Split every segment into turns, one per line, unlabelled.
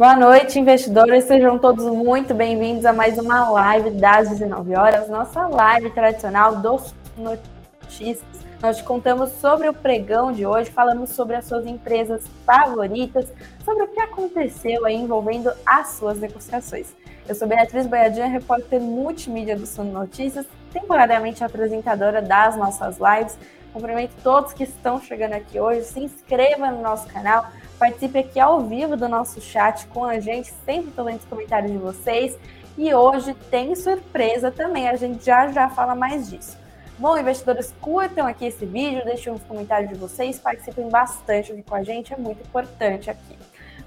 Boa noite, investidores. Sejam todos muito bem-vindos a mais uma live das 19 horas, nossa live tradicional dos notícias. Nós contamos sobre o pregão de hoje, falamos sobre as suas empresas favoritas, sobre o que aconteceu aí envolvendo as suas negociações. Eu sou Beatriz Boiadinha, repórter multimídia do Suno Notícias, temporariamente apresentadora das nossas lives. Cumprimento todos que estão chegando aqui hoje. Se inscreva no nosso canal, Participe aqui ao vivo do nosso chat com a gente, sempre estou lendo os comentários de vocês. E hoje tem surpresa também, a gente já já fala mais disso. Bom, investidores, curtam aqui esse vídeo, deixem os comentários de vocês, participem bastante aqui com a gente, é muito importante aqui.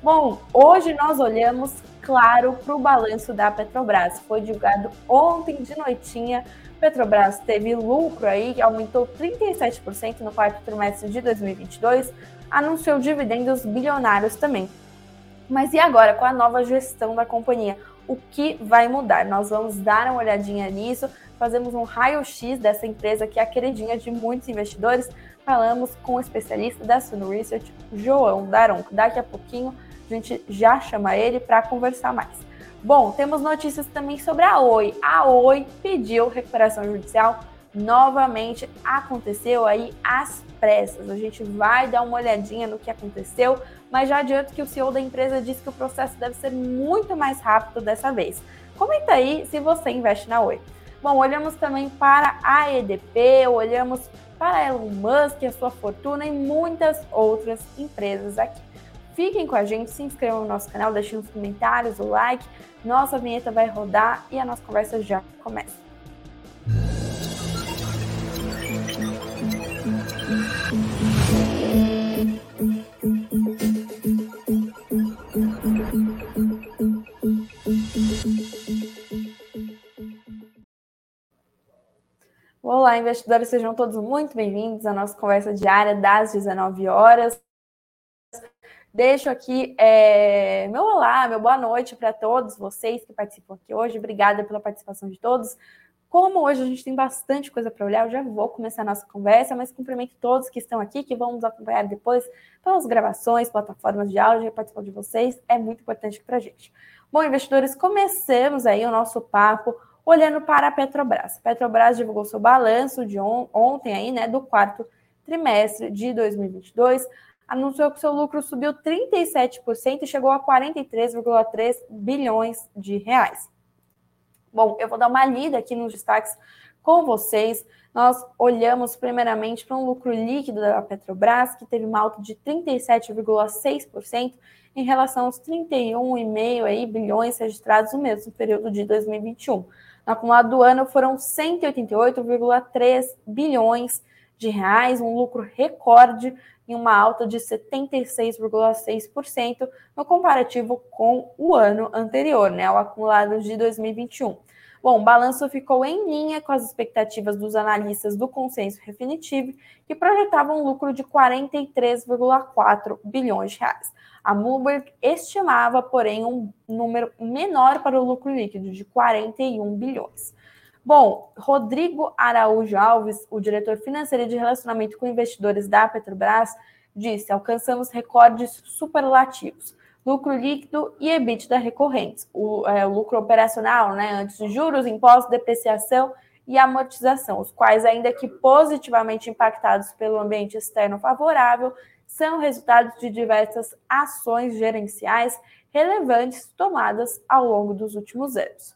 Bom, hoje nós olhamos, claro, para o balanço da Petrobras. Foi divulgado ontem de noitinha. Petrobras teve lucro aí, aumentou 37% no quarto trimestre de 2022, anunciou dividendos bilionários também. Mas e agora, com a nova gestão da companhia? O que vai mudar? Nós vamos dar uma olhadinha nisso, fazemos um raio-x dessa empresa que é a queridinha de muitos investidores. Falamos com o especialista da Suno Research, João Daronco. Daqui a pouquinho a gente já chama ele para conversar mais. Bom, temos notícias também sobre a Oi. A Oi pediu recuperação judicial novamente aconteceu aí às pressas. A gente vai dar uma olhadinha no que aconteceu, mas já adianto que o CEO da empresa disse que o processo deve ser muito mais rápido dessa vez. Comenta aí se você investe na Oi. Bom, olhamos também para a EDP, olhamos para Elon Musk, a sua fortuna e muitas outras empresas aqui. Fiquem com a gente, se inscrevam no nosso canal, deixem nos comentários o like. Nossa vinheta vai rodar e a nossa conversa já começa. Olá, investidores, sejam todos muito bem-vindos à nossa conversa diária das 19 horas. Deixo aqui é, meu olá, meu boa noite para todos vocês que participam aqui hoje. Obrigada pela participação de todos. Como hoje a gente tem bastante coisa para olhar, eu já vou começar a nossa conversa, mas cumprimento todos que estão aqui, que vão nos acompanhar depois pelas gravações, plataformas de áudio, a participação de vocês é muito importante para a gente. Bom, investidores, começamos aí o nosso papo olhando para a Petrobras. A Petrobras divulgou seu balanço de on ontem aí, né, do quarto trimestre de 2022, anunciou que seu lucro subiu 37% e chegou a 43,3 bilhões de reais. Bom, eu vou dar uma lida aqui nos destaques com vocês. Nós olhamos primeiramente para um lucro líquido da Petrobras, que teve uma alta de 37,6% em relação aos 31,5 bilhões registrados no mesmo período de 2021. No acumulado do ano foram 188,3 bilhões de reais, um lucro recorde e uma alta de 76,6% no comparativo com o ano anterior, né, o acumulado de 2021. Bom, o balanço ficou em linha com as expectativas dos analistas do consenso definitivo, que projetavam um lucro de 43,4 bilhões de reais. A Bloomberg estimava, porém, um número menor para o lucro líquido, de 41 bilhões. Bom, Rodrigo Araújo Alves, o diretor financeiro de relacionamento com investidores da Petrobras, disse: alcançamos recordes superlativos. Lucro líquido e EBITDA recorrentes. O, é, o lucro operacional, né, antes de juros, impostos, depreciação e amortização, os quais, ainda que positivamente impactados pelo ambiente externo favorável, são resultados de diversas ações gerenciais relevantes tomadas ao longo dos últimos anos.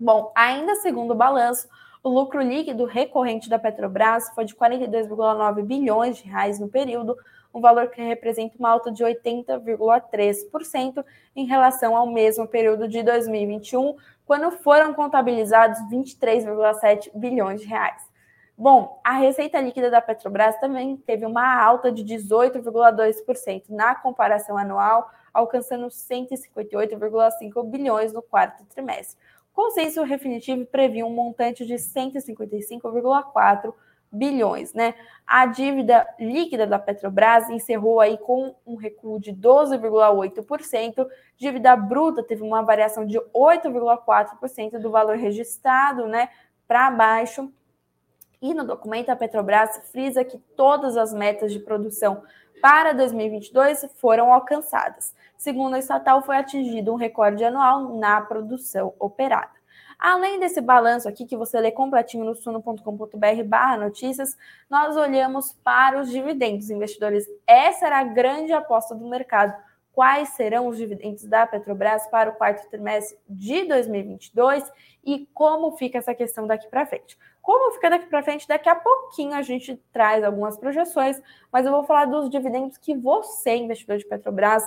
Bom, ainda segundo o balanço, o lucro líquido recorrente da Petrobras foi de 42,9 bilhões de reais no período, um valor que representa uma alta de 80,3% em relação ao mesmo período de 2021, quando foram contabilizados 23,7 bilhões de reais. Bom, a receita líquida da Petrobras também teve uma alta de 18,2% na comparação anual, alcançando 158,5 bilhões no quarto trimestre. O consenso definitivo previu um montante de 155,4 bilhões, né? A dívida líquida da Petrobras encerrou aí com um recuo de 12,8%, dívida bruta teve uma variação de 8,4% do valor registrado, né, para baixo e no documento, a Petrobras frisa que todas as metas de produção para 2022 foram alcançadas. Segundo a estatal, foi atingido um recorde anual na produção operada. Além desse balanço aqui, que você lê completinho no suno.com.br barra notícias, nós olhamos para os dividendos. Investidores, essa era a grande aposta do mercado. Quais serão os dividendos da Petrobras para o quarto trimestre de 2022 e como fica essa questão daqui para frente? Como fica daqui para frente? Daqui a pouquinho a gente traz algumas projeções, mas eu vou falar dos dividendos que você, investidor de Petrobras,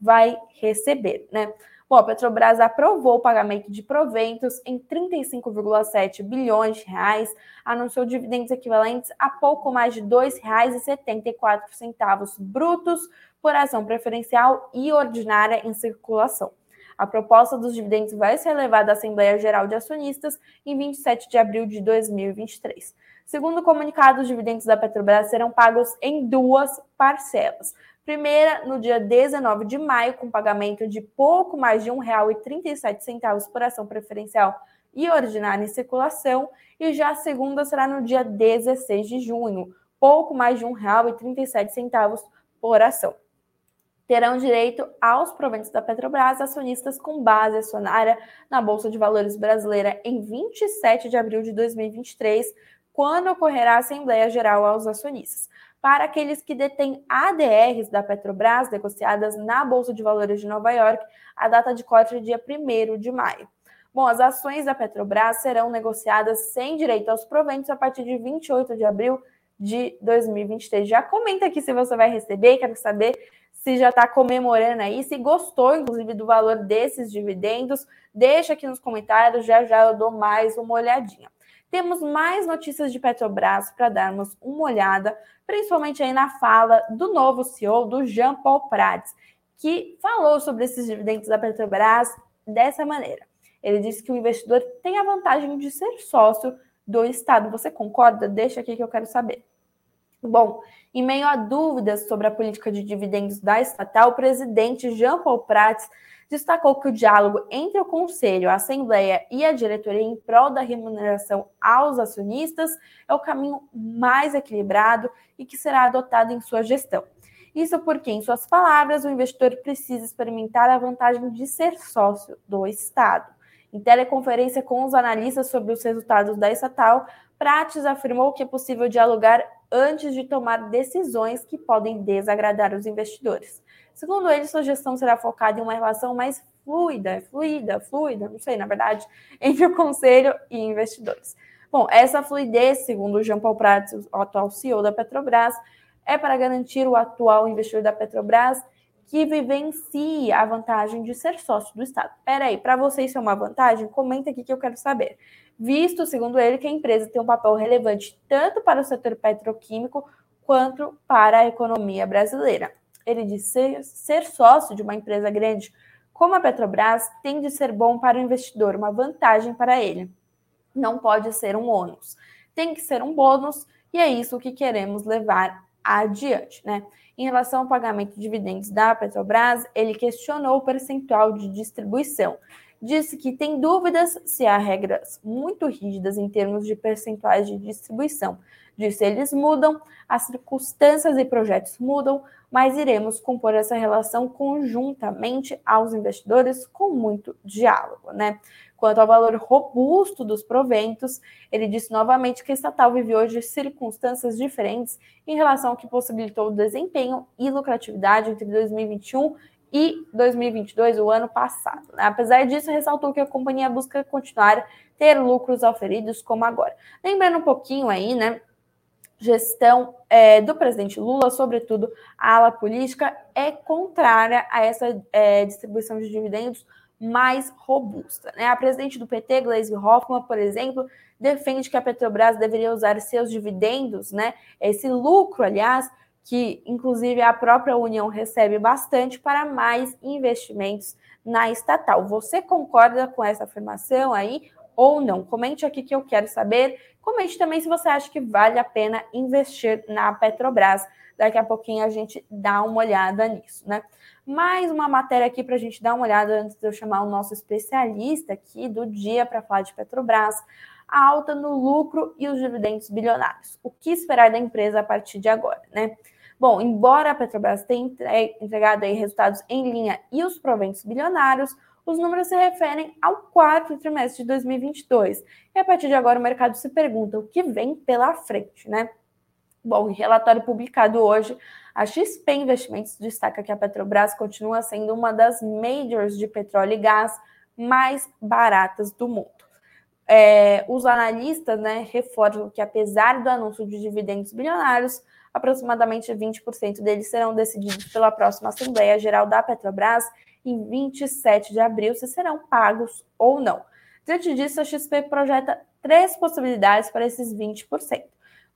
vai receber, né? Bom, a Petrobras aprovou o pagamento de proventos em 35,7 bilhões de reais, anunciou dividendos equivalentes a pouco mais de R$ 2,74 brutos por ação preferencial e ordinária em circulação. A proposta dos dividendos vai ser levada à Assembleia Geral de Acionistas em 27 de abril de 2023. Segundo o comunicado, os dividendos da Petrobras serão pagos em duas parcelas. Primeira, no dia 19 de maio, com pagamento de pouco mais de R$ 1,37 por ação preferencial e ordinária em circulação, e já a segunda será no dia 16 de junho, pouco mais de R$ 1,37 por ação. Terão direito aos proventos da Petrobras acionistas com base acionária na Bolsa de Valores brasileira em 27 de abril de 2023, quando ocorrerá a Assembleia Geral aos acionistas para aqueles que detêm ADRs da Petrobras negociadas na Bolsa de Valores de Nova York, a data de corte é dia 1 de maio. Bom, as ações da Petrobras serão negociadas sem direito aos proventos a partir de 28 de abril de 2023. Já comenta aqui se você vai receber, quero saber se já está comemorando aí, se gostou, inclusive, do valor desses dividendos. Deixa aqui nos comentários, já já eu dou mais uma olhadinha. Temos mais notícias de Petrobras para darmos uma olhada, principalmente aí na fala do novo CEO, do Jean Paul Prats, que falou sobre esses dividendos da Petrobras dessa maneira. Ele disse que o investidor tem a vantagem de ser sócio do Estado. Você concorda? Deixa aqui que eu quero saber. Bom, em meio a dúvidas sobre a política de dividendos da estatal, o presidente Jean Paul Prats destacou que o diálogo entre o Conselho, a Assembleia e a diretoria em prol da remuneração aos acionistas é o caminho mais equilibrado e que será adotado em sua gestão. Isso porque, em suas palavras, o investidor precisa experimentar a vantagem de ser sócio do Estado. Em teleconferência com os analistas sobre os resultados da estatal, Prates afirmou que é possível dialogar antes de tomar decisões que podem desagradar os investidores. Segundo ele, sua gestão será focada em uma relação mais fluida, fluida, fluida, não sei, na verdade, entre o conselho e investidores. Bom, essa fluidez, segundo Jean Paul Prats, o atual CEO da Petrobras, é para garantir o atual investidor da Petrobras que vivencia a vantagem de ser sócio do Estado. Peraí, para você isso é uma vantagem? Comenta aqui que eu quero saber. Visto, segundo ele, que a empresa tem um papel relevante tanto para o setor petroquímico quanto para a economia brasileira ele disse ser, sócio de uma empresa grande como a Petrobras tem de ser bom para o investidor, uma vantagem para ele. Não pode ser um ônus. Tem que ser um bônus e é isso que queremos levar adiante, né? Em relação ao pagamento de dividendos da Petrobras, ele questionou o percentual de distribuição. Disse que tem dúvidas se há regras muito rígidas em termos de percentuais de distribuição. Disse eles mudam, as circunstâncias e projetos mudam, mas iremos compor essa relação conjuntamente aos investidores com muito diálogo, né? Quanto ao valor robusto dos proventos, ele disse novamente que a estatal vive hoje circunstâncias diferentes em relação ao que possibilitou o desempenho e lucratividade entre 2021 e 2022, o ano passado. Né? Apesar disso, ressaltou que a companhia busca continuar ter lucros oferidos como agora. Lembrando um pouquinho aí, né, gestão é, do presidente Lula, sobretudo a ala política, é contrária a essa é, distribuição de dividendos mais robusta. Né? A presidente do PT, Gleisi Hoffmann, por exemplo, defende que a Petrobras deveria usar seus dividendos, né, esse lucro, aliás, que inclusive a própria União recebe bastante, para mais investimentos na estatal. Você concorda com essa afirmação aí ou não? Comente aqui que eu quero saber. Comente também se você acha que vale a pena investir na Petrobras. Daqui a pouquinho a gente dá uma olhada nisso, né? Mais uma matéria aqui para a gente dar uma olhada antes de eu chamar o nosso especialista aqui do dia para falar de Petrobras. A alta no lucro e os dividendos bilionários. O que esperar da empresa a partir de agora, né? Bom, embora a Petrobras tenha entregado aí resultados em linha e os proventos bilionários, os números se referem ao quarto trimestre de 2022. E a partir de agora o mercado se pergunta o que vem pela frente, né? Bom, em relatório publicado hoje, a XP Investimentos destaca que a Petrobras continua sendo uma das majors de petróleo e gás mais baratas do mundo. É, os analistas né, reforçam que, apesar do anúncio de dividendos bilionários, aproximadamente 20% deles serão decididos pela próxima Assembleia Geral da Petrobras em 27 de abril, se serão pagos ou não. Diante disso, a XP projeta três possibilidades para esses 20%.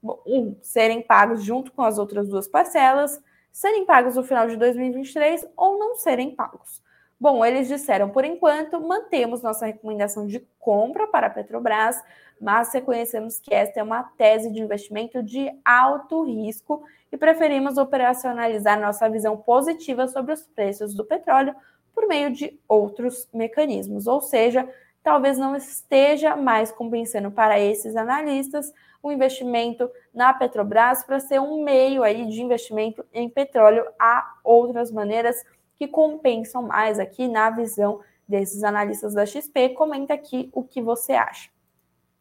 Um, serem pagos junto com as outras duas parcelas, serem pagos no final de 2023 ou não serem pagos. Bom, eles disseram, por enquanto, mantemos nossa recomendação de compra para a Petrobras, mas reconhecemos que esta é uma tese de investimento de alto risco e preferimos operacionalizar nossa visão positiva sobre os preços do petróleo por meio de outros mecanismos. Ou seja, talvez não esteja mais compensando para esses analistas o investimento na Petrobras para ser um meio aí de investimento em petróleo. Há outras maneiras que compensam mais aqui na visão desses analistas da XP. Comenta aqui o que você acha.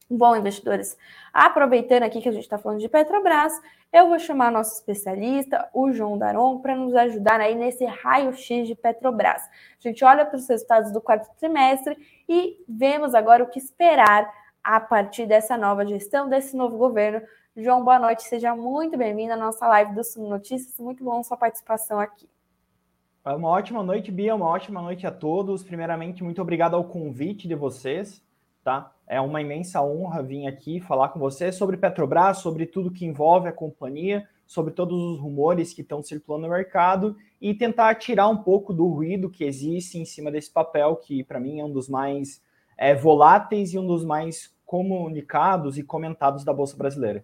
Bom, investidores, aproveitando aqui que a gente está falando de Petrobras, eu vou chamar nosso especialista, o João Daron, para nos ajudar aí nesse raio-x de Petrobras. A gente olha para os resultados do quarto trimestre e vemos agora o que esperar a partir dessa nova gestão, desse novo governo. João, boa noite, seja muito bem-vindo à nossa live do Sumo Notícias. Muito bom sua participação aqui.
Uma ótima noite, Bia, uma ótima noite a todos. Primeiramente, muito obrigado ao convite de vocês, tá? É uma imensa honra vir aqui falar com vocês sobre Petrobras, sobre tudo que envolve a companhia, sobre todos os rumores que estão circulando no mercado e tentar tirar um pouco do ruído que existe em cima desse papel, que para mim é um dos mais é, voláteis e um dos mais comunicados e comentados da Bolsa Brasileira.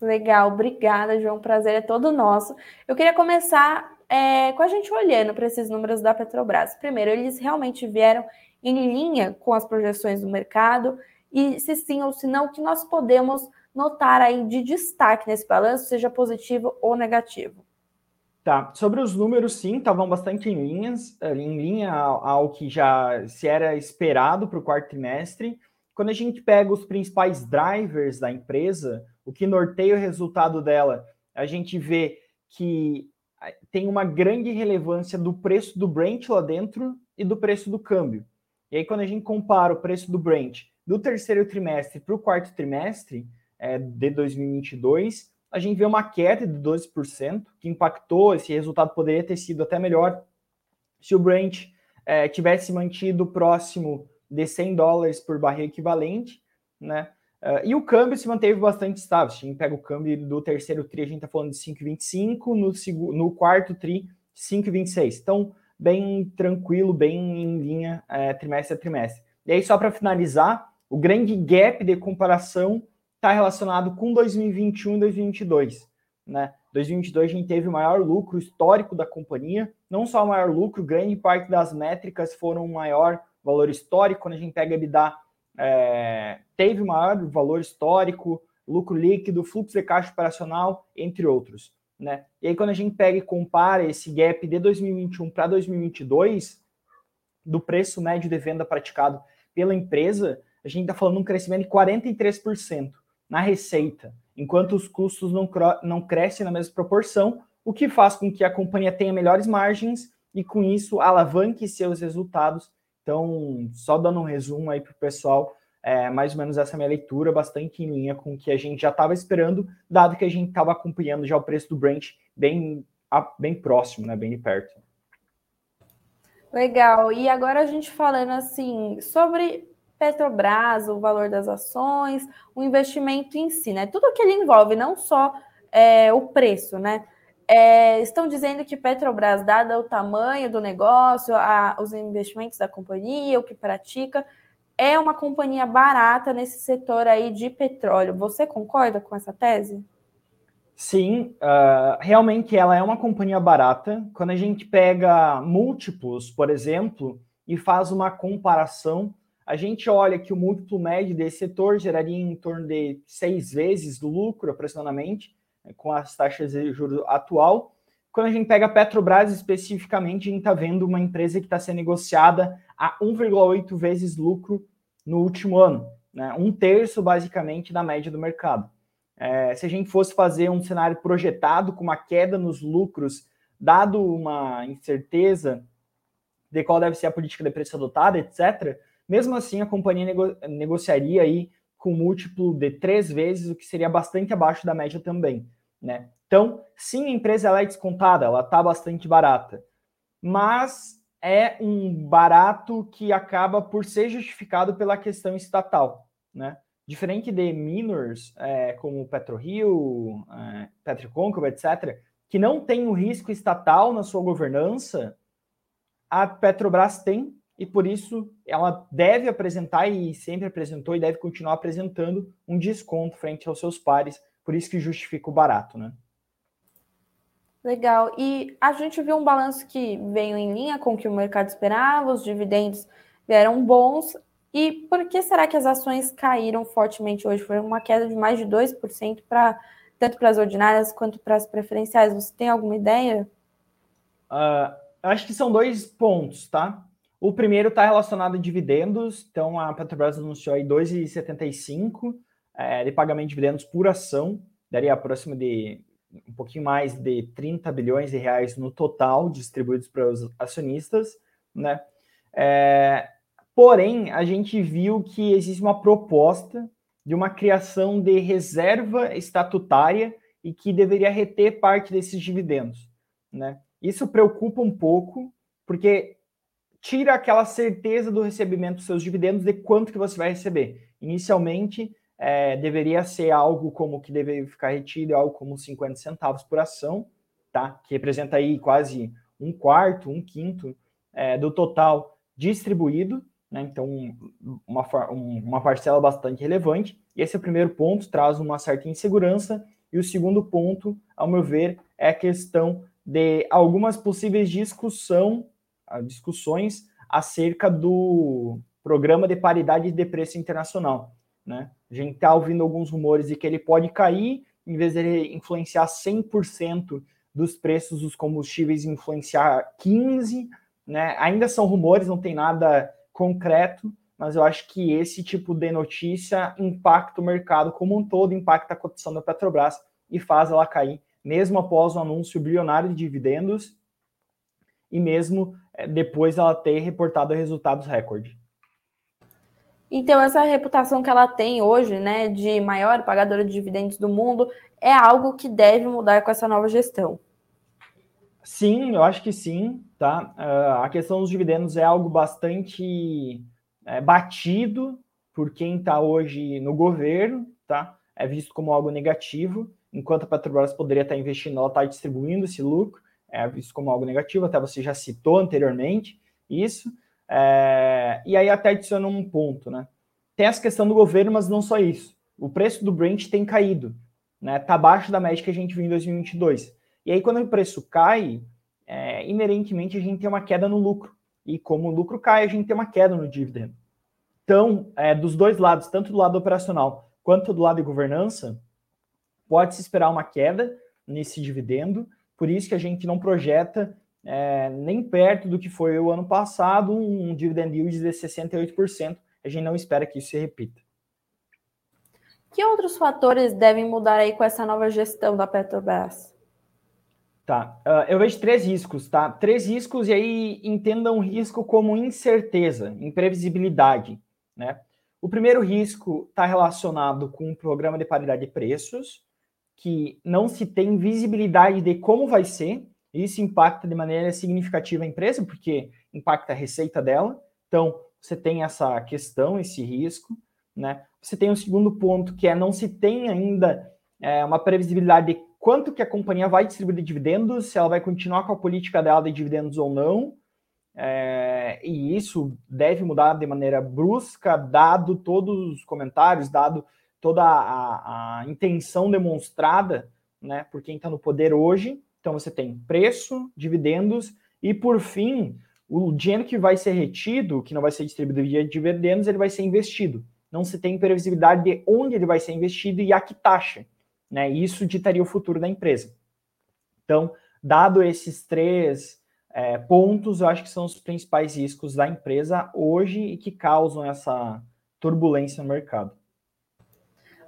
Legal, obrigada, João. Prazer é todo nosso. Eu queria começar é, com a gente olhando para esses números da Petrobras. Primeiro, eles realmente vieram em linha com as projeções do mercado e se sim ou se não, o que nós podemos notar aí de destaque nesse balanço, seja positivo ou negativo.
Tá, sobre os números, sim, estavam bastante em linhas, eh, em linha ao que já se era esperado para o quarto trimestre. Quando a gente pega os principais drivers da empresa, o que norteia o resultado dela, a gente vê que tem uma grande relevância do preço do Brent lá dentro e do preço do câmbio. E aí, quando a gente compara o preço do Brent do terceiro trimestre para o quarto trimestre é, de 2022, a gente vê uma queda de 12%, que impactou, esse resultado poderia ter sido até melhor se o Brent é, tivesse mantido próximo de 100 dólares por barril equivalente, né? Uh, e o câmbio se manteve bastante estável. Se a gente pega o câmbio do terceiro TRI, a gente está falando de 5,25, no, no quarto TRI, 5,26. Então, bem tranquilo, bem em linha é, trimestre a trimestre. E aí, só para finalizar, o grande gap de comparação está relacionado com 2021 e 2022. Né? 2022 a gente teve o maior lucro histórico da companhia, não só o maior lucro, grande parte das métricas foram o maior valor histórico. Quando a gente pega EBITDA, é, teve maior valor histórico, lucro líquido, fluxo de caixa operacional, entre outros. Né? E aí, quando a gente pega e compara esse gap de 2021 para 2022, do preço médio de venda praticado pela empresa, a gente está falando um crescimento de 43% na receita, enquanto os custos não, não crescem na mesma proporção, o que faz com que a companhia tenha melhores margens e, com isso, alavanque seus resultados. Então, só dando um resumo aí para o pessoal, é, mais ou menos essa minha leitura, bastante em linha com o que a gente já estava esperando, dado que a gente estava acompanhando já o preço do Brent bem, bem próximo, né, bem de perto.
Legal. E agora a gente falando assim sobre Petrobras, o valor das ações, o investimento em si, né? Tudo que ele envolve, não só é, o preço, né? É, estão dizendo que Petrobras, dado o tamanho do negócio, a, os investimentos da companhia, o que pratica, é uma companhia barata nesse setor aí de petróleo. Você concorda com essa tese?
Sim, uh, realmente ela é uma companhia barata. Quando a gente pega múltiplos, por exemplo, e faz uma comparação a gente olha que o múltiplo médio desse setor geraria em torno de seis vezes do lucro, aproximadamente. Com as taxas de juros atual. Quando a gente pega a Petrobras especificamente, a gente está vendo uma empresa que está sendo negociada a 1,8 vezes lucro no último ano, né? um terço basicamente da média do mercado. É, se a gente fosse fazer um cenário projetado com uma queda nos lucros, dado uma incerteza de qual deve ser a política de preço adotada, etc., mesmo assim a companhia nego negociaria aí com múltiplo de três vezes, o que seria bastante abaixo da média também. Né? Então, sim, a empresa ela é descontada, ela está bastante barata, mas é um barato que acaba por ser justificado pela questão estatal. Né? Diferente de minors, é, como PetroRio, é, Petroconcavo, etc., que não tem o risco estatal na sua governança, a Petrobras tem, e por isso ela deve apresentar, e sempre apresentou, e deve continuar apresentando um desconto frente aos seus pares, por isso que justifica o barato, né?
Legal. E a gente viu um balanço que veio em linha com o que o mercado esperava, os dividendos vieram bons, e por que será que as ações caíram fortemente hoje? Foi uma queda de mais de 2% para tanto para as ordinárias quanto para as preferenciais. Você tem alguma ideia?
Uh, acho que são dois pontos, tá? O primeiro está relacionado a dividendos. Então, a Petrobras anunciou aí 2,75 é, de pagamento de dividendos por ação. Daria próximo de um pouquinho mais de 30 bilhões de reais no total distribuídos para os acionistas, né? É, Porém, a gente viu que existe uma proposta de uma criação de reserva estatutária e que deveria reter parte desses dividendos. Né? Isso preocupa um pouco, porque tira aquela certeza do recebimento dos seus dividendos de quanto que você vai receber. Inicialmente, é, deveria ser algo como que deveria ficar retido, algo como 50 centavos por ação, tá? que representa aí quase um quarto, um quinto é, do total distribuído, né? Então, uma, uma parcela bastante relevante. E esse é o primeiro ponto, traz uma certa insegurança. E o segundo ponto, ao meu ver, é a questão de algumas possíveis discussão, ah, discussões acerca do programa de paridade de preço internacional. Né? A gente está ouvindo alguns rumores de que ele pode cair, em vez de ele influenciar 100% dos preços dos combustíveis, influenciar 15%. Né? Ainda são rumores, não tem nada concreto, mas eu acho que esse tipo de notícia impacta o mercado como um todo, impacta a cotação da Petrobras e faz ela cair, mesmo após o anúncio bilionário de dividendos e mesmo eh, depois ela ter reportado resultados recorde.
Então, essa reputação que ela tem hoje, né, de maior pagadora de dividendos do mundo, é algo que deve mudar com essa nova gestão.
Sim, eu acho que sim, tá? Uh, a questão dos dividendos é algo bastante é, batido por quem está hoje no governo, tá? É visto como algo negativo, enquanto a Petrobras poderia estar tá investindo, ela está distribuindo esse lucro, é visto como algo negativo, até você já citou anteriormente isso. É, e aí até adiciona um ponto, né? Tem essa questão do governo, mas não só isso. O preço do Brent tem caído, né? Tá abaixo da média que a gente viu em 2022. E aí, quando o preço cai, é, inerentemente a gente tem uma queda no lucro. E como o lucro cai, a gente tem uma queda no dividendo. Então, é, dos dois lados, tanto do lado operacional quanto do lado de governança, pode-se esperar uma queda nesse dividendo. Por isso que a gente não projeta é, nem perto do que foi o ano passado, um dividend yield de 68%. A gente não espera que isso se repita.
Que outros fatores devem mudar aí com essa nova gestão da Petrobras?
Tá. Uh, eu vejo três riscos, tá? Três riscos, e aí entendam risco como incerteza, imprevisibilidade, né? O primeiro risco está relacionado com o programa de paridade de preços, que não se tem visibilidade de como vai ser, isso impacta de maneira significativa a empresa, porque impacta a receita dela. Então, você tem essa questão, esse risco, né? Você tem um segundo ponto, que é não se tem ainda é, uma previsibilidade de quanto que a companhia vai distribuir de dividendos, se ela vai continuar com a política dela de dividendos ou não. É, e isso deve mudar de maneira brusca, dado todos os comentários, dado toda a, a intenção demonstrada né, por quem está no poder hoje. Então você tem preço, dividendos e, por fim, o dinheiro que vai ser retido, que não vai ser distribuído via dividendos, ele vai ser investido. Não se tem previsibilidade de onde ele vai ser investido e a que taxa. né? Isso ditaria o futuro da empresa. Então, dado esses três é, pontos, eu acho que são os principais riscos da empresa hoje e que causam essa turbulência no mercado.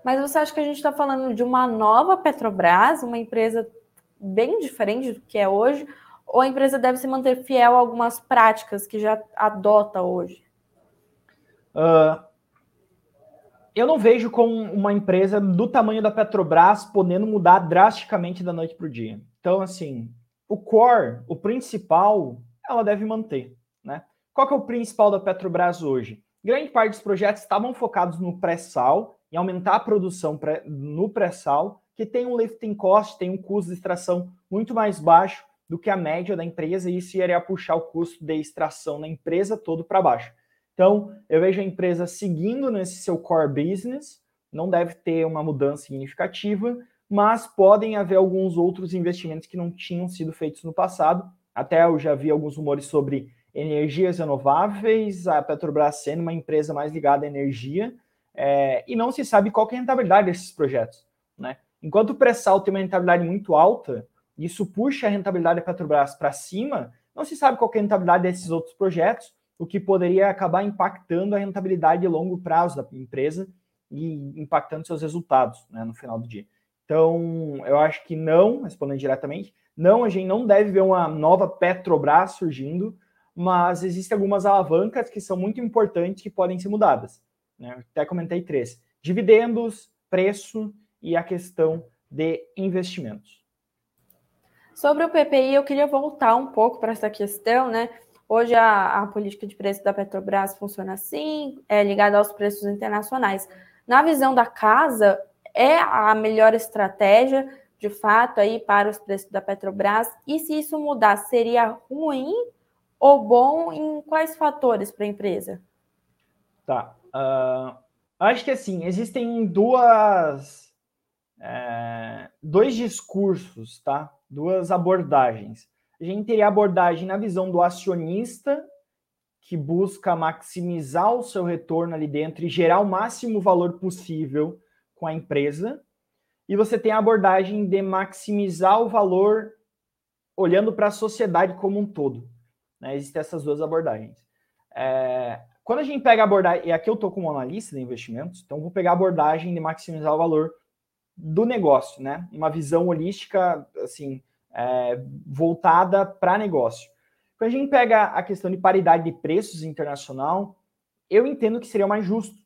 Mas você acha que a gente está falando de uma nova Petrobras, uma empresa bem diferente do que é hoje, ou a empresa deve se manter fiel a algumas práticas que já adota hoje?
Uh, eu não vejo como uma empresa do tamanho da Petrobras podendo mudar drasticamente da noite para o dia. Então, assim, o core, o principal, ela deve manter. Né? Qual que é o principal da Petrobras hoje? Grande parte dos projetos estavam focados no pré-sal, em aumentar a produção no pré-sal, que tem um lifting cost, tem um custo de extração muito mais baixo do que a média da empresa, e isso iria puxar o custo de extração na empresa todo para baixo. Então, eu vejo a empresa seguindo nesse seu core business, não deve ter uma mudança significativa, mas podem haver alguns outros investimentos que não tinham sido feitos no passado. Até eu já vi alguns rumores sobre energias renováveis, a Petrobras sendo uma empresa mais ligada à energia, é, e não se sabe qual é a rentabilidade desses projetos. Né? Enquanto o pré-sal tem uma rentabilidade muito alta, isso puxa a rentabilidade da Petrobras para cima, não se sabe qual é a rentabilidade desses outros projetos, o que poderia acabar impactando a rentabilidade de longo prazo da empresa e impactando seus resultados né, no final do dia. Então, eu acho que não, respondendo diretamente, não, a gente não deve ver uma nova Petrobras surgindo, mas existem algumas alavancas que são muito importantes que podem ser mudadas. Né? Até comentei três: dividendos, preço e a questão de investimentos.
Sobre o PPI, eu queria voltar um pouco para essa questão, né? Hoje a, a, política de preço da Petrobras funciona assim, é ligada aos preços internacionais. Na visão da casa, é a melhor estratégia, de fato, aí para os preços da Petrobras? E se isso mudar, seria ruim ou bom em quais fatores para a empresa?
Tá. Uh, acho que assim, existem duas. É, dois discursos, tá? Duas abordagens a gente teria abordagem na visão do acionista, que busca maximizar o seu retorno ali dentro e gerar o máximo valor possível com a empresa. E você tem a abordagem de maximizar o valor olhando para a sociedade como um todo. Né? Existem essas duas abordagens. É, quando a gente pega a abordagem, e aqui eu estou como analista de investimentos, então vou pegar a abordagem de maximizar o valor do negócio, né? Uma visão holística, assim, é, voltada para negócio. Quando a gente pega a questão de paridade de preços internacional, eu entendo que seria mais justo,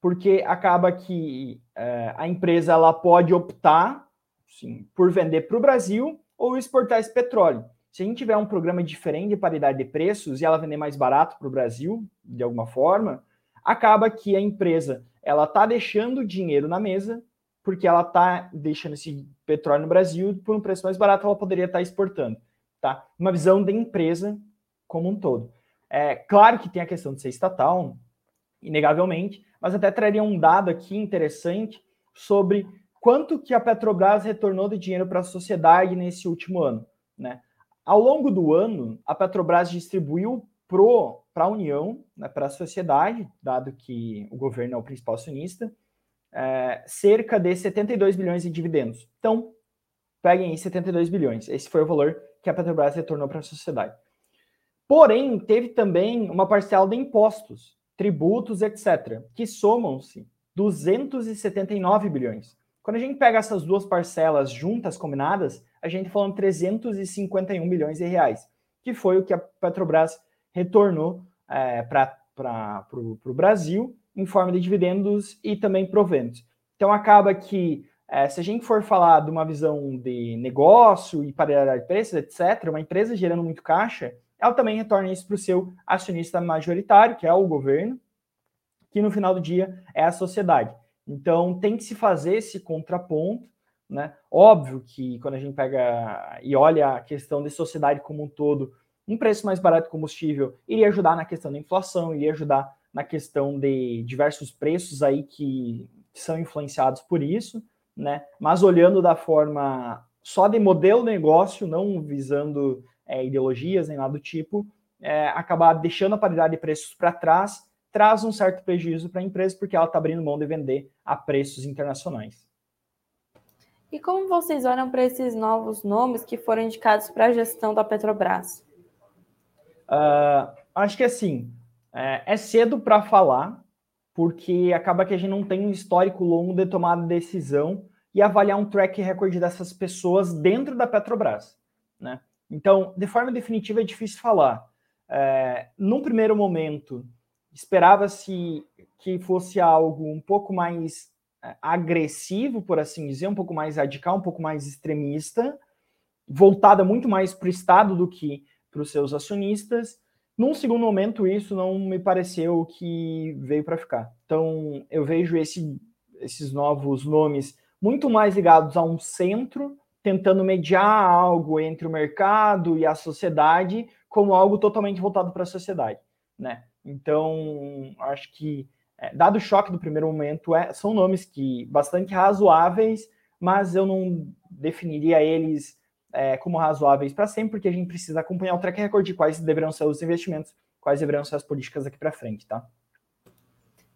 porque acaba que é, a empresa ela pode optar sim, por vender para o Brasil ou exportar esse petróleo. Se a gente tiver um programa diferente de paridade de preços e ela vender mais barato para o Brasil, de alguma forma, acaba que a empresa ela está deixando dinheiro na mesa porque ela está deixando esse petróleo no Brasil por um preço mais barato, ela poderia estar tá exportando. Tá? Uma visão da empresa como um todo. É claro que tem a questão de ser estatal, inegavelmente, mas até traria um dado aqui interessante sobre quanto que a Petrobras retornou de dinheiro para a sociedade nesse último ano. Né? Ao longo do ano, a Petrobras distribuiu para a União, né, para a sociedade, dado que o governo é o principal acionista, é, cerca de 72 bilhões em dividendos. Então, peguem aí 72 bilhões. Esse foi o valor que a Petrobras retornou para a sociedade. Porém, teve também uma parcela de impostos, tributos, etc., que somam-se 279 bilhões. Quando a gente pega essas duas parcelas juntas, combinadas, a gente tá falando 351 bilhões de reais, que foi o que a Petrobras retornou é, para o Brasil em forma de dividendos e também proventos. Então acaba que é, se a gente for falar de uma visão de negócio e paridade de preços, etc., uma empresa gerando muito caixa, ela também retorna isso para o seu acionista majoritário, que é o governo, que no final do dia é a sociedade. Então tem que se fazer esse contraponto, né? Óbvio que quando a gente pega e olha a questão de sociedade como um todo, um preço mais barato de combustível iria ajudar na questão da inflação, iria ajudar na questão de diversos preços aí que são influenciados por isso, né? Mas olhando da forma só de modelo de negócio, não visando é, ideologias nem nada do tipo, é, acabar deixando a paridade de preços para trás traz um certo prejuízo para a empresa porque ela está abrindo mão de vender a preços internacionais.
E como vocês olham para esses novos nomes que foram indicados para a gestão da Petrobras?
Uh, acho que assim, é, é cedo para falar, porque acaba que a gente não tem um histórico longo de tomada de decisão e avaliar um track record dessas pessoas dentro da Petrobras, né? Então, de forma definitiva, é difícil falar. É, num primeiro momento, esperava-se que fosse algo um pouco mais é, agressivo, por assim dizer, um pouco mais radical, um pouco mais extremista, voltada muito mais para o Estado do que para os seus acionistas. Num segundo momento, isso não me pareceu que veio para ficar. Então, eu vejo esse, esses novos nomes muito mais ligados a um centro, tentando mediar algo entre o mercado e a sociedade, como algo totalmente voltado para a sociedade, né? Então, acho que, é, dado o choque do primeiro momento, é, são nomes que bastante razoáveis, mas eu não definiria eles é, como razoáveis para sempre, porque a gente precisa acompanhar o track record de quais deverão ser os investimentos, quais deverão ser as políticas daqui para frente, tá?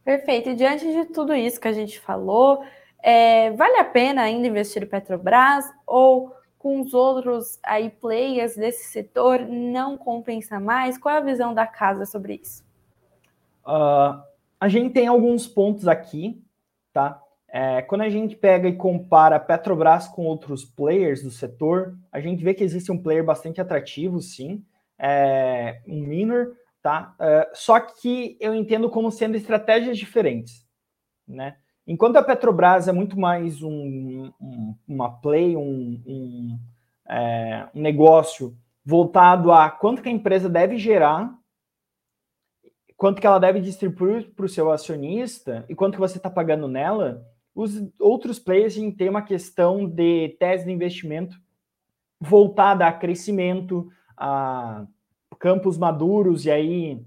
Perfeito. E diante de tudo isso que a gente falou, é, vale a pena ainda investir em Petrobras ou com os outros aí players desse setor não compensa mais? Qual é a visão da casa sobre isso?
Uh, a gente tem alguns pontos aqui, tá? É, quando a gente pega e compara Petrobras com outros players do setor, a gente vê que existe um player bastante atrativo, sim, é, um minor, tá? É, só que eu entendo como sendo estratégias diferentes, né? Enquanto a Petrobras é muito mais um, um uma play, um, um, é, um negócio voltado a quanto que a empresa deve gerar, quanto que ela deve distribuir para o seu acionista e quanto que você está pagando nela, os outros players têm uma questão de tese de investimento voltada a crescimento, a campos maduros e aí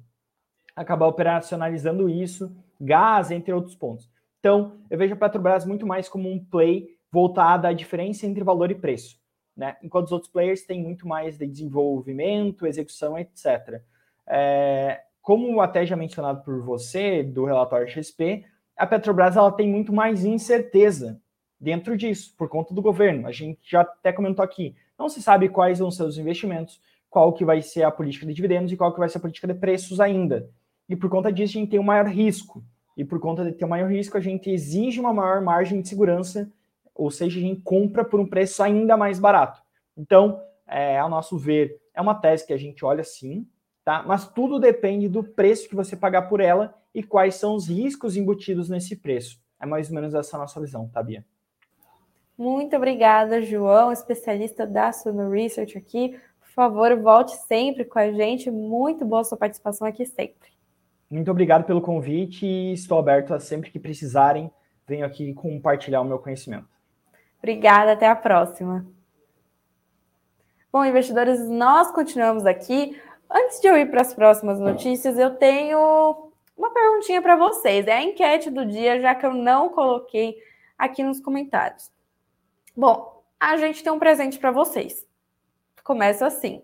acabar operacionalizando isso, gás, entre outros pontos. Então, eu vejo a Petrobras muito mais como um play voltado à diferença entre valor e preço, né? Enquanto os outros players têm muito mais de desenvolvimento, execução, etc. É, como até já mencionado por você do relatório XP, a Petrobras ela tem muito mais incerteza dentro disso, por conta do governo. A gente já até comentou aqui, não se sabe quais ser os investimentos, qual que vai ser a política de dividendos e qual que vai ser a política de preços ainda. E por conta disso a gente tem um maior risco. E por conta de ter um maior risco, a gente exige uma maior margem de segurança, ou seja, a gente compra por um preço ainda mais barato. Então, é, ao nosso ver, é uma tese que a gente olha sim, tá? Mas tudo depende do preço que você pagar por ela e quais são os riscos embutidos nesse preço. É mais ou menos essa nossa visão, tá, Bia?
Muito obrigada, João, especialista da Suno Research aqui. Por favor, volte sempre com a gente. Muito boa sua participação aqui sempre.
Muito obrigado pelo convite e estou aberto a sempre que precisarem, venho aqui compartilhar o meu conhecimento.
Obrigada, até a próxima. Bom, investidores, nós continuamos aqui. Antes de eu ir para as próximas notícias, eu tenho uma perguntinha para vocês. É a enquete do dia, já que eu não coloquei aqui nos comentários. Bom, a gente tem um presente para vocês. Começa assim.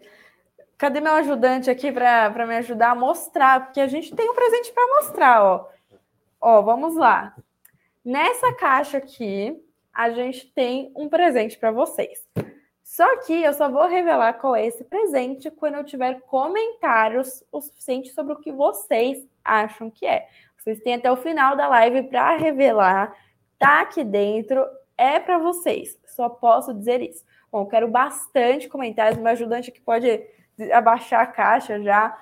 Cadê meu ajudante aqui para me ajudar a mostrar? Porque a gente tem um presente para mostrar, ó. Ó, vamos lá. Nessa caixa aqui, a gente tem um presente para vocês. Só que eu só vou revelar qual é esse presente quando eu tiver comentários o suficiente sobre o que vocês acham que é. Vocês têm até o final da live para revelar. Tá aqui dentro, é para vocês. Só posso dizer isso. Bom, quero bastante comentários. Meu ajudante aqui pode abaixar a caixa já.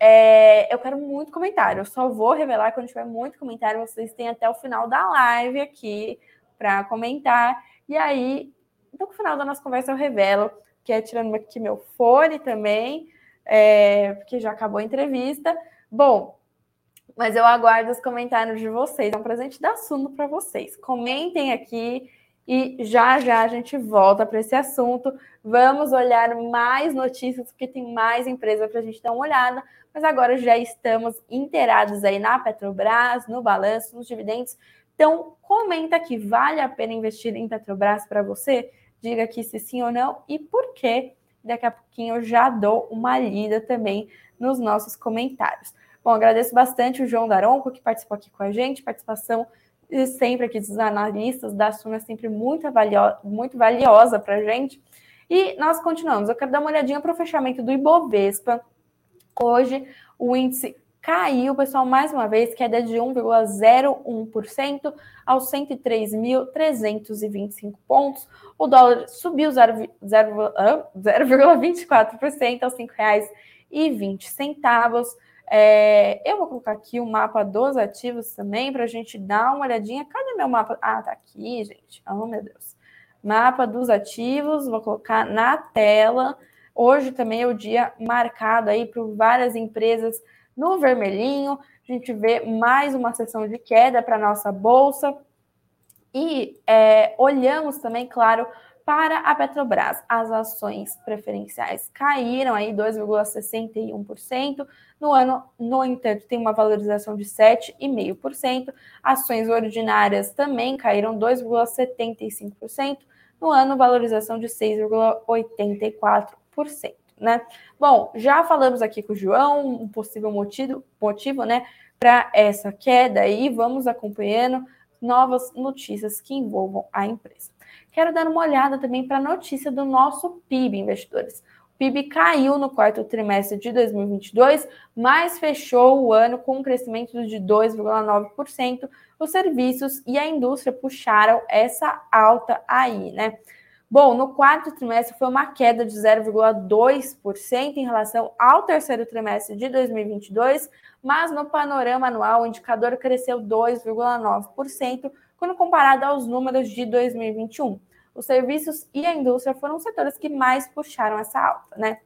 É, eu quero muito comentário. Eu só vou revelar quando tiver muito comentário. Vocês têm até o final da live aqui para comentar. E aí, então, no final da nossa conversa, eu revelo, que é tirando aqui meu fone também, é, porque já acabou a entrevista. Bom, mas eu aguardo os comentários de vocês. É um presente da Suno para vocês. Comentem aqui e já já a gente volta para esse assunto. Vamos olhar mais notícias, porque tem mais empresa para a gente dar uma olhada. Mas agora já estamos inteirados aí na Petrobras, no balanço, nos dividendos. Então, comenta aqui, vale a pena investir em Petrobras para você? Diga aqui se sim ou não e por quê. Daqui a pouquinho eu já dou uma lida também nos nossos comentários. Bom, agradeço bastante o João Daronco, que participou aqui com a gente, participação e sempre aqui dos analistas da Suno é sempre muito, muito valiosa para a gente. E nós continuamos. Eu quero dar uma olhadinha para o fechamento do Ibovespa. Hoje o índice caiu, pessoal, mais uma vez, queda de 1,01% aos 103.325 pontos. O dólar subiu 0,24% aos R$ 5,20. É, eu vou colocar aqui o mapa dos ativos também para a gente dar uma olhadinha. Cadê meu mapa? Ah, tá aqui, gente. Oh, meu Deus. Mapa dos ativos, vou colocar na tela. Hoje também é o dia marcado aí por várias empresas no vermelhinho, a gente vê mais uma sessão de queda para nossa bolsa. E é, olhamos também, claro, para a Petrobras. As ações preferenciais caíram aí 2,61%. No ano, no entanto, tem uma valorização de 7,5%. Ações ordinárias também caíram 2,75%. No ano, valorização de 6,84% né? Bom, já falamos aqui com o João, um possível motivo, motivo, né, para essa queda e vamos acompanhando novas notícias que envolvam a empresa. Quero dar uma olhada também para a notícia do nosso PIB, investidores. O PIB caiu no quarto trimestre de 2022, mas fechou o ano com um crescimento de 2,9%. Os serviços e a indústria puxaram essa alta aí, né? Bom, no quarto trimestre foi uma queda de 0,2% em relação ao terceiro trimestre de 2022, mas no panorama anual o indicador cresceu 2,9% quando comparado aos números de 2021. Os serviços e a indústria foram os setores que mais puxaram essa alta, né?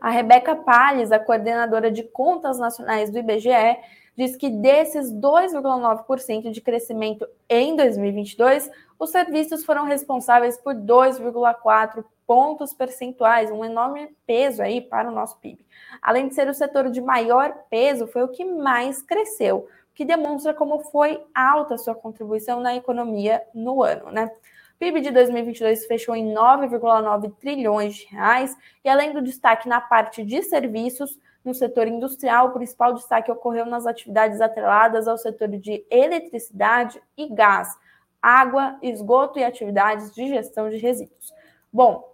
A Rebeca Palles, a coordenadora de contas nacionais do IBGE, diz que desses 2,9% de crescimento em 2022, os serviços foram responsáveis por 2,4 pontos percentuais, um enorme peso aí para o nosso PIB. Além de ser o setor de maior peso, foi o que mais cresceu, que demonstra como foi alta sua contribuição na economia no ano, né? O PIB de 2022 fechou em 9,9 trilhões de reais e além do destaque na parte de serviços, no setor industrial, o principal destaque ocorreu nas atividades atreladas ao setor de eletricidade e gás, água, esgoto e atividades de gestão de resíduos. Bom,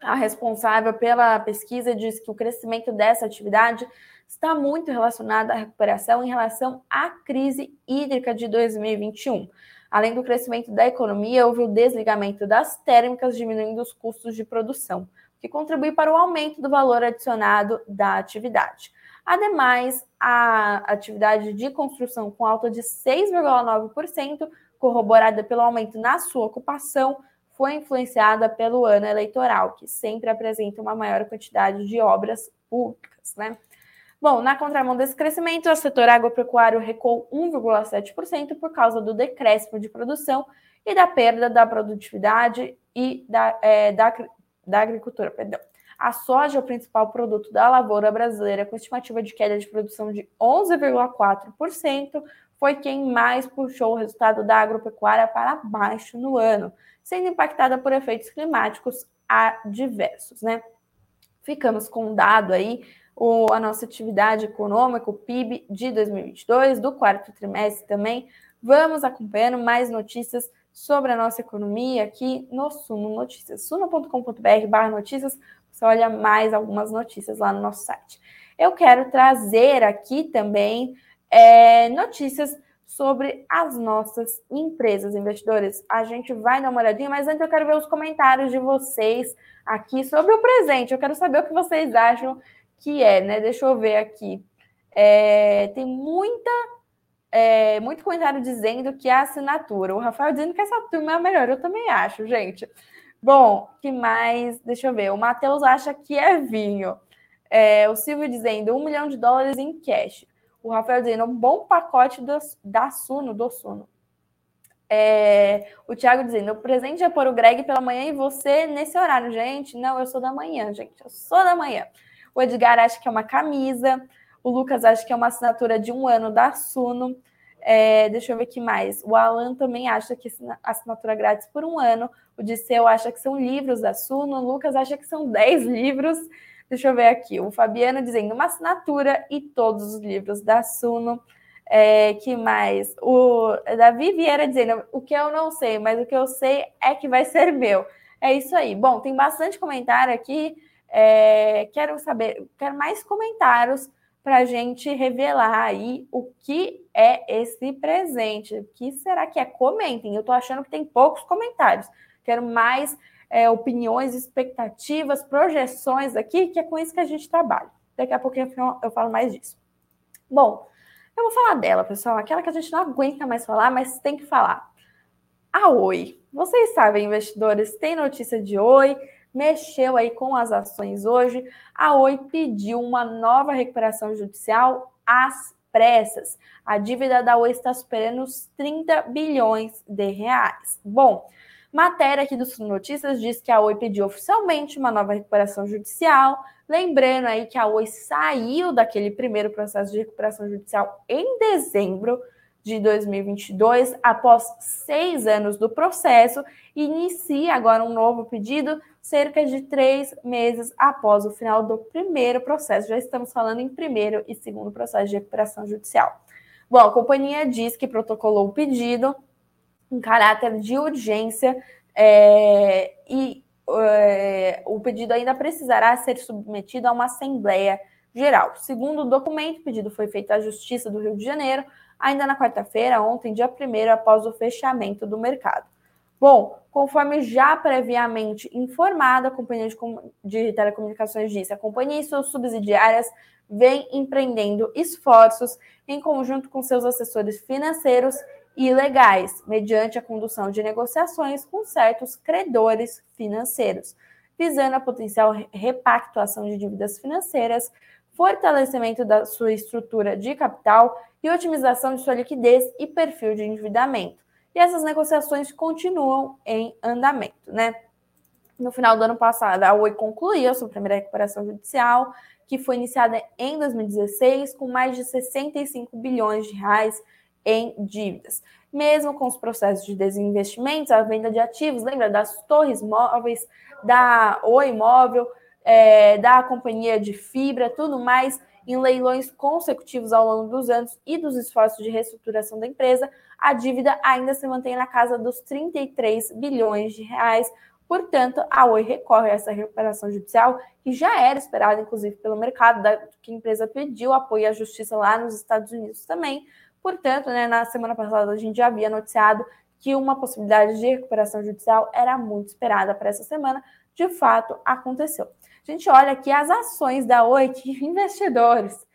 a responsável pela pesquisa diz que o crescimento dessa atividade está muito relacionado à recuperação em relação à crise hídrica de 2021. Além do crescimento da economia, houve o desligamento das térmicas, diminuindo os custos de produção, que contribui para o aumento do valor adicionado da atividade. Ademais, a atividade de construção com alta de 6,9% corroborada pelo aumento na sua ocupação, foi influenciada pelo ano eleitoral, que sempre apresenta uma maior quantidade de obras públicas, né? Bom, na contramão desse crescimento, o setor agropecuário recuou 1,7% por causa do decréscimo de produção e da perda da produtividade e da, é, da, da agricultura. Perdão. A soja é o principal produto da lavoura brasileira, com estimativa de queda de produção de 11,4%, foi quem mais puxou o resultado da agropecuária para baixo no ano, sendo impactada por efeitos climáticos adversos, né? Ficamos com um dado aí, o, a nossa atividade econômica, o PIB de 2022, do quarto trimestre também. Vamos acompanhando mais notícias sobre a nossa economia aqui no Suno Notícias. suno.com.br notícias, você olha mais algumas notícias lá no nosso site. Eu quero trazer aqui também é, notícias sobre as nossas empresas investidores. A gente vai dar uma olhadinha, mas antes eu quero ver os comentários de vocês aqui sobre o presente. Eu quero saber o que vocês acham que é, né? Deixa eu ver aqui. É, tem muita, é, muito comentário dizendo que a assinatura. O Rafael dizendo que essa turma é a melhor. Eu também acho, gente. Bom, que mais? Deixa eu ver. O Matheus acha que é vinho. É, o Silvio dizendo um milhão de dólares em cash. O Rafael dizendo um bom pacote do, da Suno, do Suno. É, o Thiago dizendo, o presente é por o Greg pela manhã e você nesse horário, gente. Não, eu sou da manhã, gente. Eu sou da manhã. O Edgar acha que é uma camisa. O Lucas acha que é uma assinatura de um ano da Suno. É, deixa eu ver aqui mais. O Alan também acha que assinatura grátis por um ano. O Disseu acha que são livros da Suno. O Lucas acha que são 10 livros. Deixa eu ver aqui. O Fabiano dizendo uma assinatura e todos os livros da Suno. É, que mais? O Davi Vieira dizendo: o que eu não sei, mas o que eu sei é que vai ser meu. É isso aí. Bom, tem bastante comentário aqui. É, quero saber, quero mais comentários para a gente revelar aí o que é esse presente. O que será que é? Comentem. Eu estou achando que tem poucos comentários. Quero mais é, opiniões, expectativas, projeções aqui, que é com isso que a gente trabalha. Daqui a pouquinho eu falo mais disso. Bom, eu vou falar dela, pessoal, aquela que a gente não aguenta mais falar, mas tem que falar. A Oi. Vocês sabem, investidores, tem notícia de Oi, mexeu aí com as ações hoje. A Oi pediu uma nova recuperação judicial às pressas. A dívida da Oi está superando os 30 bilhões de reais. Bom, matéria aqui dos Notícias diz que a Oi pediu oficialmente uma nova recuperação judicial. Lembrando aí que a Oi saiu daquele primeiro processo de recuperação judicial em dezembro de 2022, após seis anos do processo, e inicia agora um novo pedido cerca de três meses após o final do primeiro processo. Já estamos falando em primeiro e segundo processo de recuperação judicial. Bom, a companhia diz que protocolou o pedido em caráter de urgência é, e é, o pedido ainda precisará ser submetido a uma Assembleia Geral. Segundo o documento, o pedido foi feito à Justiça do Rio de Janeiro ainda na quarta-feira, ontem, dia 1 após o fechamento do mercado. Bom, conforme já previamente informado, a companhia de, de telecomunicações disse, a companhia e suas subsidiárias vem empreendendo esforços em conjunto com seus assessores financeiros e legais, mediante a condução de negociações com certos credores financeiros, visando a potencial repactuação de dívidas financeiras, fortalecimento da sua estrutura de capital e otimização de sua liquidez e perfil de endividamento. E essas negociações continuam em andamento, né? No final do ano passado, a Oi concluiu a sua primeira recuperação judicial, que foi iniciada em 2016, com mais de 65 bilhões de reais em dívidas. Mesmo com os processos de desinvestimentos, a venda de ativos, lembra das torres móveis, da Oi Móvel, é, da companhia de fibra, tudo mais, em leilões consecutivos ao longo dos anos e dos esforços de reestruturação da empresa, a dívida ainda se mantém na casa dos 33 bilhões de reais. Portanto, a Oi recorre a essa recuperação judicial, que já era esperada, inclusive, pelo mercado, da, que a empresa pediu apoio à justiça lá nos Estados Unidos também. Portanto, né, na semana passada a gente já havia noticiado que uma possibilidade de recuperação judicial era muito esperada para essa semana. De fato, aconteceu. A gente olha aqui as ações da Oi, que investidores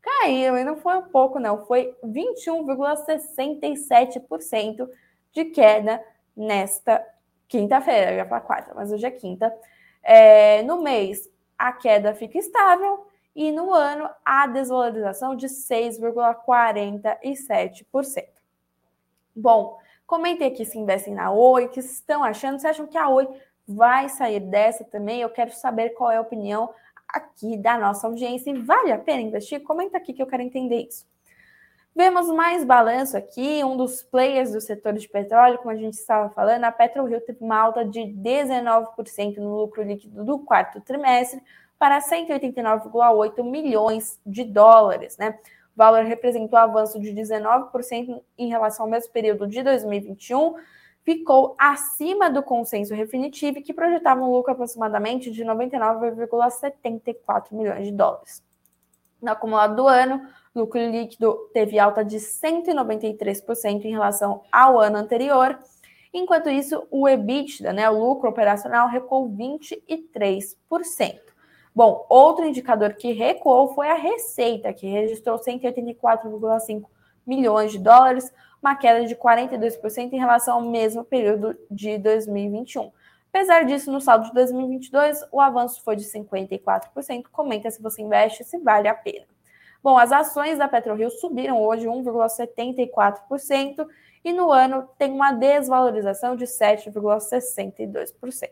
caíram, e não foi um pouco, não, foi 21,67% de queda nesta quinta-feira, ia falar quarta, mas hoje é quinta. É, no mês, a queda fica estável e no ano, a desvalorização de 6,47%. Bom, comentei aqui se investem na Oi, que estão achando, se acham que a Oi vai sair dessa também? Eu quero saber qual é a opinião aqui da nossa audiência. E vale a pena investir? Comenta aqui que eu quero entender isso. Vemos mais balanço aqui, um dos players do setor de petróleo, como a gente estava falando, a PetroRio teve uma alta de 19% no lucro líquido do quarto trimestre para 189,8 milhões de dólares, né? O valor representou avanço de 19% em relação ao mesmo período de 2021, ficou acima do consenso definitivo, que projetava um lucro aproximadamente de 99,74 milhões de dólares. No acumulado do ano, o lucro líquido teve alta de 193% em relação ao ano anterior. Enquanto isso, o EBITDA, né, o lucro operacional, recuou 23%. Bom, outro indicador que recuou foi a receita, que registrou 184,5 milhões de dólares, uma queda de 42% em relação ao mesmo período de 2021. Apesar disso, no saldo de 2022, o avanço foi de 54%. Comenta se você investe, se vale a pena. Bom, as ações da PetroRio subiram hoje 1,74% e no ano tem uma desvalorização de 7,62%.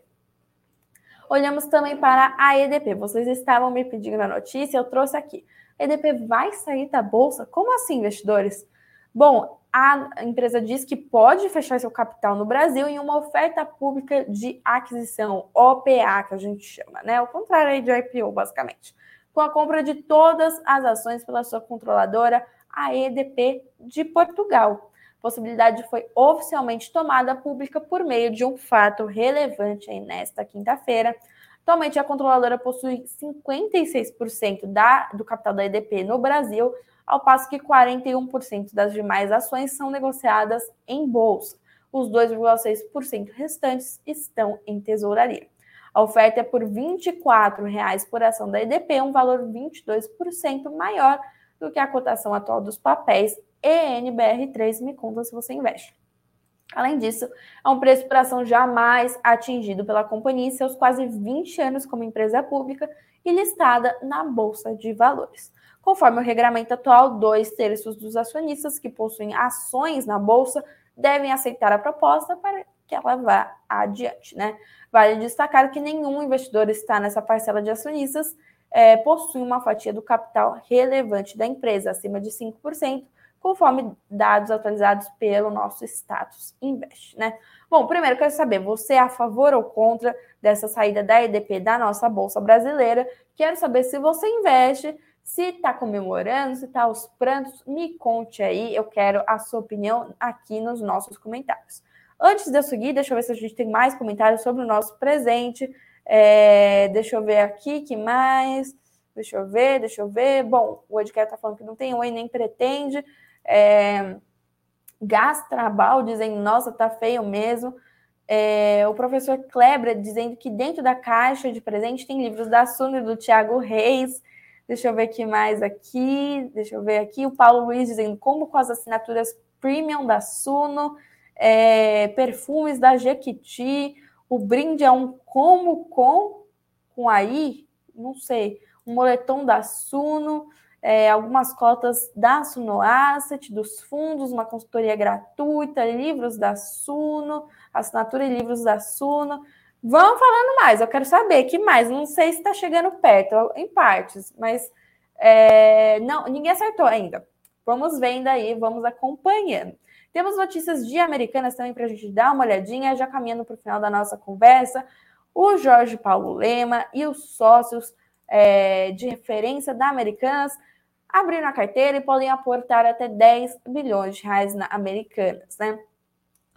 Olhamos também para a EDP. Vocês estavam me pedindo na notícia, eu trouxe aqui. A EDP vai sair da bolsa? Como assim, investidores? Bom, a empresa diz que pode fechar seu capital no Brasil em uma oferta pública de aquisição, OPA, que a gente chama, né? O contrário aí de IPO, basicamente. Com a compra de todas as ações pela sua controladora, a EDP de Portugal. A possibilidade foi oficialmente tomada pública por meio de um fato relevante aí nesta quinta-feira. Atualmente, a controladora possui 56% da, do capital da EDP no Brasil, ao passo que 41% das demais ações são negociadas em bolsa. Os 2,6% restantes estão em tesouraria. A oferta é por R$ 24,00 por ação da EDP, um valor 22% maior do que a cotação atual dos papéis ENBR3. Me conta se você investe. Além disso, é um preço por ação jamais atingido pela companhia em seus quase 20 anos como empresa pública e listada na Bolsa de Valores. Conforme o regramento atual, dois terços dos acionistas que possuem ações na Bolsa devem aceitar a proposta para que ela vá adiante. Né? Vale destacar que nenhum investidor está nessa parcela de acionistas é, possui uma fatia do capital relevante da empresa, acima de 5%, conforme dados atualizados pelo nosso status invest, né? Bom, primeiro quero saber, você é a favor ou contra dessa saída da EDP da nossa bolsa brasileira? Quero saber se você investe, se está comemorando, se está aos prantos, me conte aí, eu quero a sua opinião aqui nos nossos comentários. Antes de eu seguir, deixa eu ver se a gente tem mais comentários sobre o nosso presente. É, deixa eu ver aqui, que mais? Deixa eu ver, deixa eu ver. Bom, o Edgar está falando que não tem oi, nem pretende. É, Gastrabal dizendo, nossa, tá feio mesmo. É, o professor Kleber dizendo que dentro da caixa de presente tem livros da Suno e do Tiago Reis. Deixa eu ver aqui mais aqui. Deixa eu ver aqui. O Paulo Luiz dizendo como com as assinaturas premium da Suno, é, perfumes da Jequiti, o brinde é um como com com aí, não sei, um moletom da Suno é, algumas cotas da Suno Asset, dos fundos, uma consultoria gratuita, livros da Suno, assinatura e livros da Suno. Vão falando mais, eu quero saber que mais. Não sei se está chegando perto, em partes, mas é, não, ninguém acertou ainda. Vamos vendo aí, vamos acompanhando. Temos notícias de Americanas também para a gente dar uma olhadinha, já caminhando para o final da nossa conversa. O Jorge Paulo Lema e os sócios é, de referência da Americanas abriram a carteira e podem aportar até 10 bilhões de reais na Americanas, né?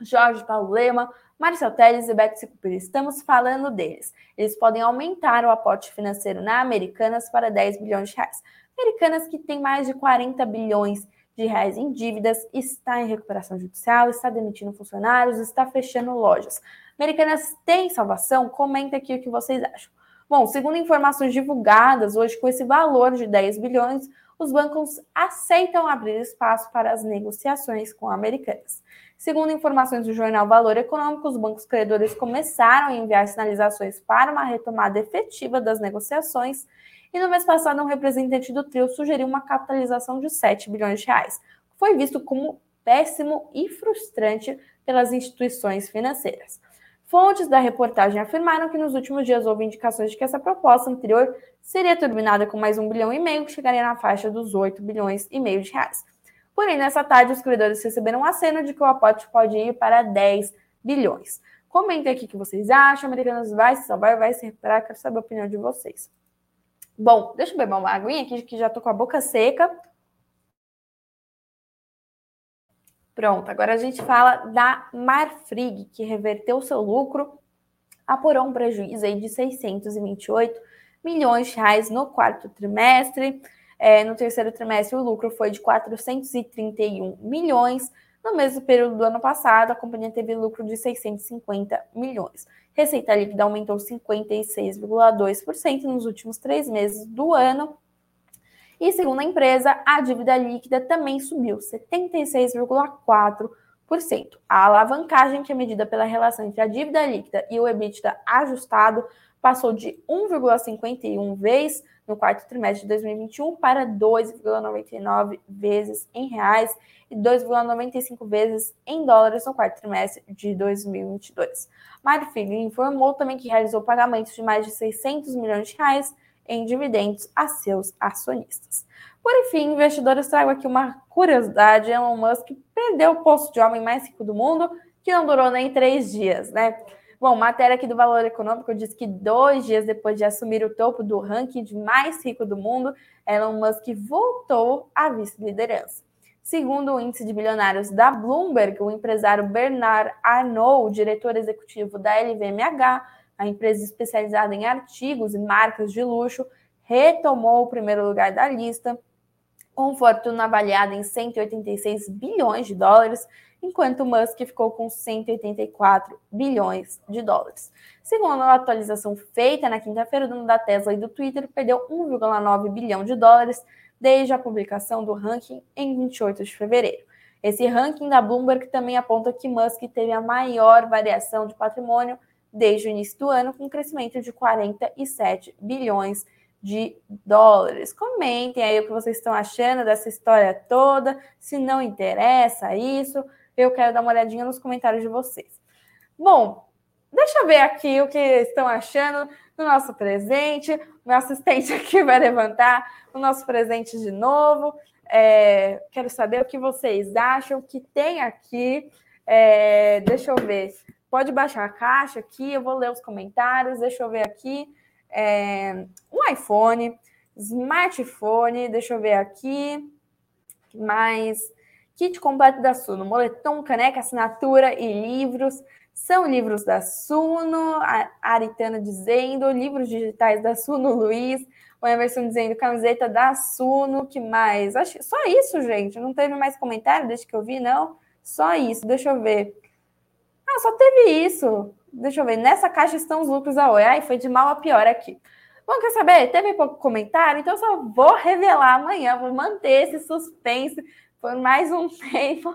Jorge Paulo Lema, Marcel Teles e Beto Cupira, estamos falando deles. Eles podem aumentar o aporte financeiro na Americanas para 10 bilhões de reais. Americanas que tem mais de 40 bilhões de reais em dívidas, está em recuperação judicial, está demitindo funcionários, está fechando lojas. Americanas tem salvação? Comenta aqui o que vocês acham. Bom, segundo informações divulgadas hoje com esse valor de 10 bilhões, os bancos aceitam abrir espaço para as negociações com americanas. Segundo informações do jornal Valor Econômico, os bancos credores começaram a enviar sinalizações para uma retomada efetiva das negociações e no mês passado um representante do trio sugeriu uma capitalização de 7 bilhões de reais. Foi visto como péssimo e frustrante pelas instituições financeiras. Fontes da reportagem afirmaram que nos últimos dias houve indicações de que essa proposta anterior seria turbinada com mais um bilhão e meio, que chegaria na faixa dos 8 bilhões e meio de reais. Porém, nessa tarde, os credores receberam um aceno de que o aporte pode ir para 10 bilhões. Comentem aqui o que vocês acham. Americanas vai se salvar, vai se recuperar. Quero saber a opinião de vocês. Bom, deixa eu beber uma aguinha aqui, que já tô com a boca seca. Pronto, agora a gente fala da Marfrig, que reverteu seu lucro, apurou um prejuízo aí de 628 milhões de reais no quarto trimestre. É, no terceiro trimestre, o lucro foi de 431 milhões. No mesmo período do ano passado, a companhia teve lucro de 650 milhões. Receita líquida aumentou 56,2% nos últimos três meses do ano e segundo a empresa, a dívida líquida também subiu 76,4%. A alavancagem, que é medida pela relação entre a dívida líquida e o EBITDA ajustado, passou de 1,51 vezes no quarto trimestre de 2021 para 2,99 vezes em reais e 2,95 vezes em dólares no quarto trimestre de 2022. Mário Filho informou também que realizou pagamentos de mais de 600 milhões de reais em dividendos a seus acionistas. Por fim, investidores, trago aqui uma curiosidade: Elon Musk perdeu o posto de homem mais rico do mundo, que não durou nem três dias, né? Bom, matéria aqui do Valor Econômico diz que dois dias depois de assumir o topo do ranking de mais rico do mundo, Elon Musk voltou à vice-liderança. Segundo o índice de bilionários da Bloomberg, o empresário Bernard Arnault, diretor executivo da LVMH, a empresa especializada em artigos e marcas de luxo, retomou o primeiro lugar da lista, com fortuna avaliada em 186 bilhões de dólares, enquanto Musk ficou com 184 bilhões de dólares. Segundo a atualização feita na quinta-feira, o dono da Tesla e do Twitter perdeu 1,9 bilhão de dólares desde a publicação do ranking em 28 de fevereiro. Esse ranking da Bloomberg também aponta que Musk teve a maior variação de patrimônio desde o início do ano, com um crescimento de 47 bilhões de dólares. Comentem aí o que vocês estão achando dessa história toda. Se não interessa isso, eu quero dar uma olhadinha nos comentários de vocês. Bom, deixa eu ver aqui o que estão achando do nosso presente. Meu assistente aqui vai levantar o nosso presente de novo. É, quero saber o que vocês acham que tem aqui. É, deixa eu ver. Pode baixar a caixa aqui, eu vou ler os comentários. Deixa eu ver aqui. É, um iPhone, smartphone, deixa eu ver aqui. Mais Kit completo da Suno, moletom, caneca, assinatura e livros. São livros da Suno, a Aritana dizendo, livros digitais da Suno Luiz, o Emerson dizendo camiseta da Suno, que mais? Acho só isso, gente. Não teve mais comentário desde que eu vi, não? Só isso, deixa eu ver. Ah, só teve isso. Deixa eu ver. Nessa caixa estão os lucros da Oi. Ai, foi de mal a pior aqui. Bom, quer saber? Teve pouco comentário, então eu só vou revelar amanhã, vou manter esse suspense por mais um tempo.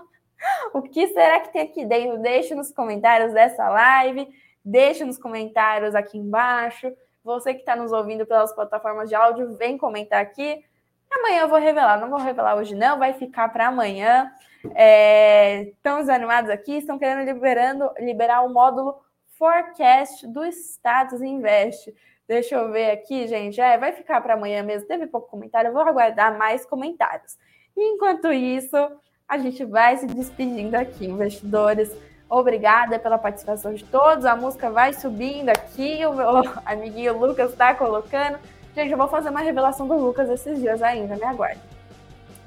O que será que tem aqui dentro? Deixe nos comentários dessa live, deixe nos comentários aqui embaixo. Você que está nos ouvindo pelas plataformas de áudio, vem comentar aqui. Amanhã eu vou revelar, não vou revelar hoje não, vai ficar para amanhã. É, estão desanimados aqui, estão querendo liberando, liberar o módulo Forecast do Status Invest. Deixa eu ver aqui, gente. É, vai ficar para amanhã mesmo. Teve pouco comentário, eu vou aguardar mais comentários. Enquanto isso, a gente vai se despedindo aqui, investidores. Obrigada pela participação de todos. A música vai subindo aqui. O meu amiguinho Lucas está colocando. Gente, eu vou fazer uma revelação do Lucas esses dias ainda, me aguarde.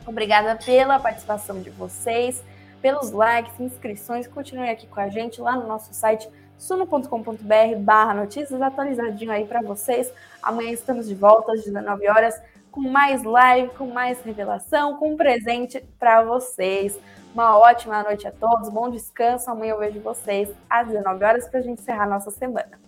Obrigada pela participação de vocês, pelos likes, inscrições. Continue aqui com a gente lá no nosso site suno.com.br barra notícias atualizadinho aí para vocês. Amanhã estamos de volta às 19 horas com mais live, com mais revelação, com um presente para vocês. Uma ótima noite a todos, bom descanso. Amanhã eu vejo vocês às 19 horas para a gente encerrar a nossa semana.